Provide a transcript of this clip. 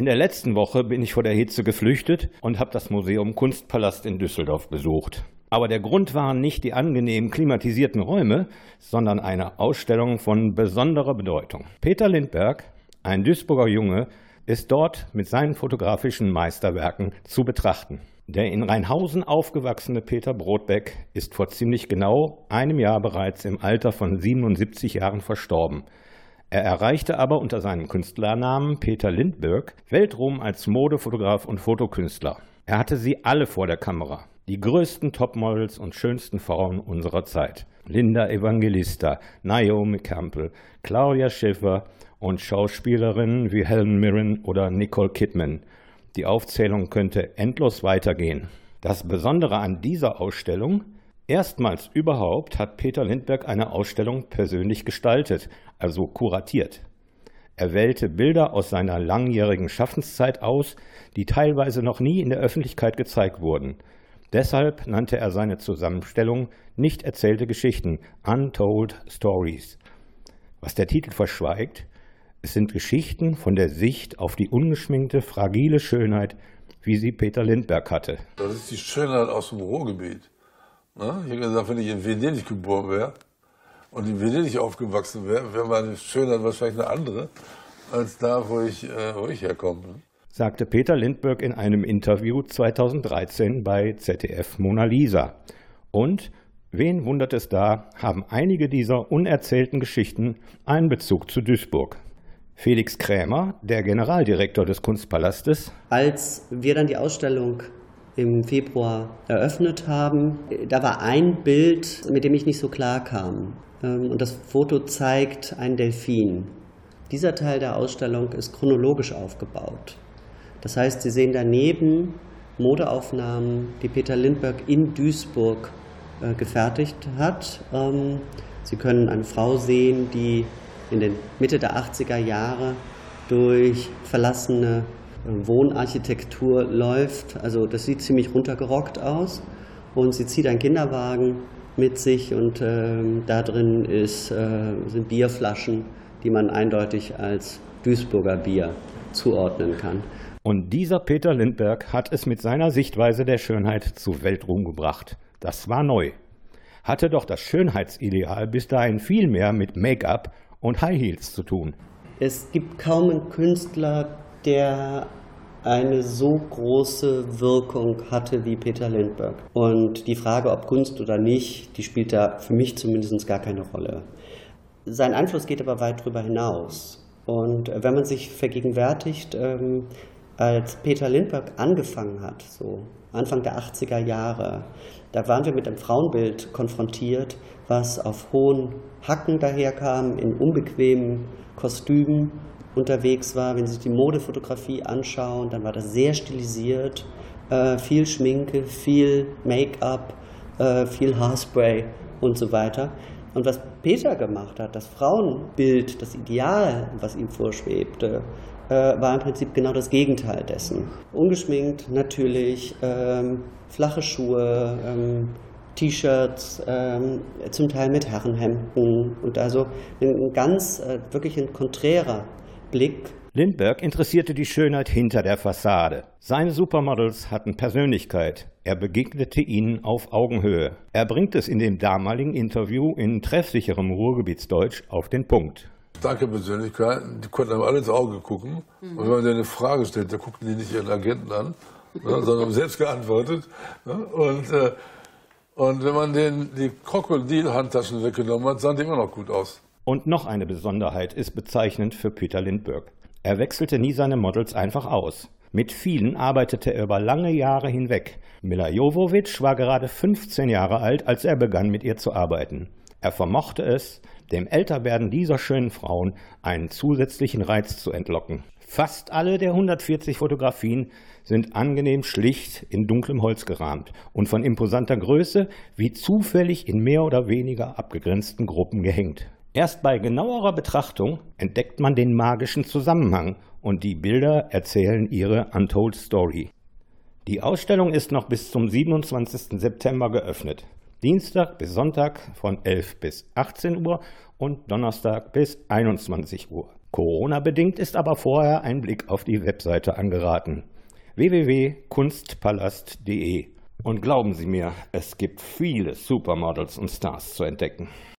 In der letzten Woche bin ich vor der Hitze geflüchtet und habe das Museum Kunstpalast in Düsseldorf besucht. Aber der Grund waren nicht die angenehm klimatisierten Räume, sondern eine Ausstellung von besonderer Bedeutung. Peter Lindberg, ein Duisburger Junge, ist dort mit seinen fotografischen Meisterwerken zu betrachten. Der in Rheinhausen aufgewachsene Peter Brodbeck ist vor ziemlich genau einem Jahr bereits im Alter von 77 Jahren verstorben. Er erreichte aber unter seinem Künstlernamen Peter Lindberg Weltruhm als Modefotograf und Fotokünstler. Er hatte sie alle vor der Kamera die größten Topmodels und schönsten Frauen unserer Zeit. Linda Evangelista, Naomi Campbell, Claudia Schiffer und Schauspielerinnen wie Helen Mirren oder Nicole Kidman. Die Aufzählung könnte endlos weitergehen. Das Besondere an dieser Ausstellung, erstmals überhaupt hat Peter Lindberg eine Ausstellung persönlich gestaltet, also kuratiert. Er wählte Bilder aus seiner langjährigen Schaffenszeit aus, die teilweise noch nie in der Öffentlichkeit gezeigt wurden. Deshalb nannte er seine Zusammenstellung Nicht erzählte Geschichten, Untold Stories. Was der Titel verschweigt, es sind Geschichten von der Sicht auf die ungeschminkte, fragile Schönheit, wie sie Peter Lindberg hatte. Das ist die Schönheit aus dem Ruhrgebiet. Ne? Ich habe gesagt, wenn ich in Venedig geboren wäre und in Venedig aufgewachsen wäre, wäre meine Schönheit wahrscheinlich eine andere als da, wo ich, äh, wo ich herkomme. Ne? sagte Peter Lindbergh in einem Interview 2013 bei ZDF Mona Lisa. Und wen wundert es da, haben einige dieser unerzählten Geschichten einen Bezug zu Duisburg. Felix Krämer, der Generaldirektor des Kunstpalastes. Als wir dann die Ausstellung im Februar eröffnet haben, da war ein Bild, mit dem ich nicht so klar kam. Ähm, und das Foto zeigt einen Delfin. Dieser Teil der Ausstellung ist chronologisch aufgebaut. Das heißt, Sie sehen daneben Modeaufnahmen, die Peter Lindbergh in Duisburg äh, gefertigt hat. Ähm, Sie können eine Frau sehen, die in den Mitte der 80er Jahre durch verlassene Wohnarchitektur läuft. Also das sieht ziemlich runtergerockt aus. Und sie zieht einen Kinderwagen mit sich und äh, da drin ist, äh, sind Bierflaschen, die man eindeutig als Duisburger Bier zuordnen kann. Und dieser Peter Lindberg hat es mit seiner Sichtweise der Schönheit zu Weltruhm gebracht. Das war neu. Hatte doch das Schönheitsideal bis dahin viel mehr mit Make-up und High Heels zu tun. Es gibt kaum einen Künstler, der eine so große Wirkung hatte wie Peter Lindbergh. Und die Frage, ob Kunst oder nicht, die spielt da für mich zumindest gar keine Rolle. Sein Einfluss geht aber weit darüber hinaus. Und wenn man sich vergegenwärtigt, ähm, als Peter Lindbergh angefangen hat, so Anfang der 80er Jahre, da waren wir mit einem Frauenbild konfrontiert, was auf hohen Hacken daherkam, in unbequemen Kostümen unterwegs war. Wenn Sie sich die Modefotografie anschauen, dann war das sehr stilisiert, äh, viel Schminke, viel Make-up, äh, viel Haarspray und so weiter. Und was Peter gemacht hat, das Frauenbild, das Ideal, was ihm vorschwebte, äh, war im Prinzip genau das Gegenteil dessen. Ungeschminkt natürlich, ähm, flache Schuhe, ähm, T-Shirts, ähm, zum Teil mit Herrenhemden und also ein ganz, äh, wirklich ein konträrer Blick Lindbergh interessierte die Schönheit hinter der Fassade. Seine Supermodels hatten Persönlichkeit. Er begegnete ihnen auf Augenhöhe. Er bringt es in dem damaligen Interview in treffsicherem Ruhrgebietsdeutsch auf den Punkt. Starke Persönlichkeiten, die konnten einem alle ins Auge gucken. Mhm. Und wenn man denen eine Frage stellt, da guckten die nicht ihren Agenten an, ne, sondern haben selbst geantwortet. Ne? Und, äh, und wenn man denen die Krokodilhandtaschen weggenommen hat, sahen die immer noch gut aus. Und noch eine Besonderheit ist bezeichnend für Peter Lindbergh. Er wechselte nie seine Models einfach aus. Mit vielen arbeitete er über lange Jahre hinweg. Mila Jovovich war gerade 15 Jahre alt, als er begann mit ihr zu arbeiten. Er vermochte es, dem Älterwerden dieser schönen Frauen einen zusätzlichen Reiz zu entlocken. Fast alle der 140 Fotografien sind angenehm schlicht in dunklem Holz gerahmt und von imposanter Größe wie zufällig in mehr oder weniger abgegrenzten Gruppen gehängt. Erst bei genauerer Betrachtung entdeckt man den magischen Zusammenhang und die Bilder erzählen ihre Untold Story. Die Ausstellung ist noch bis zum 27. September geöffnet. Dienstag bis Sonntag von 11 bis 18 Uhr und Donnerstag bis 21 Uhr. Corona-bedingt ist aber vorher ein Blick auf die Webseite angeraten. www.kunstpalast.de. Und glauben Sie mir, es gibt viele Supermodels und Stars zu entdecken.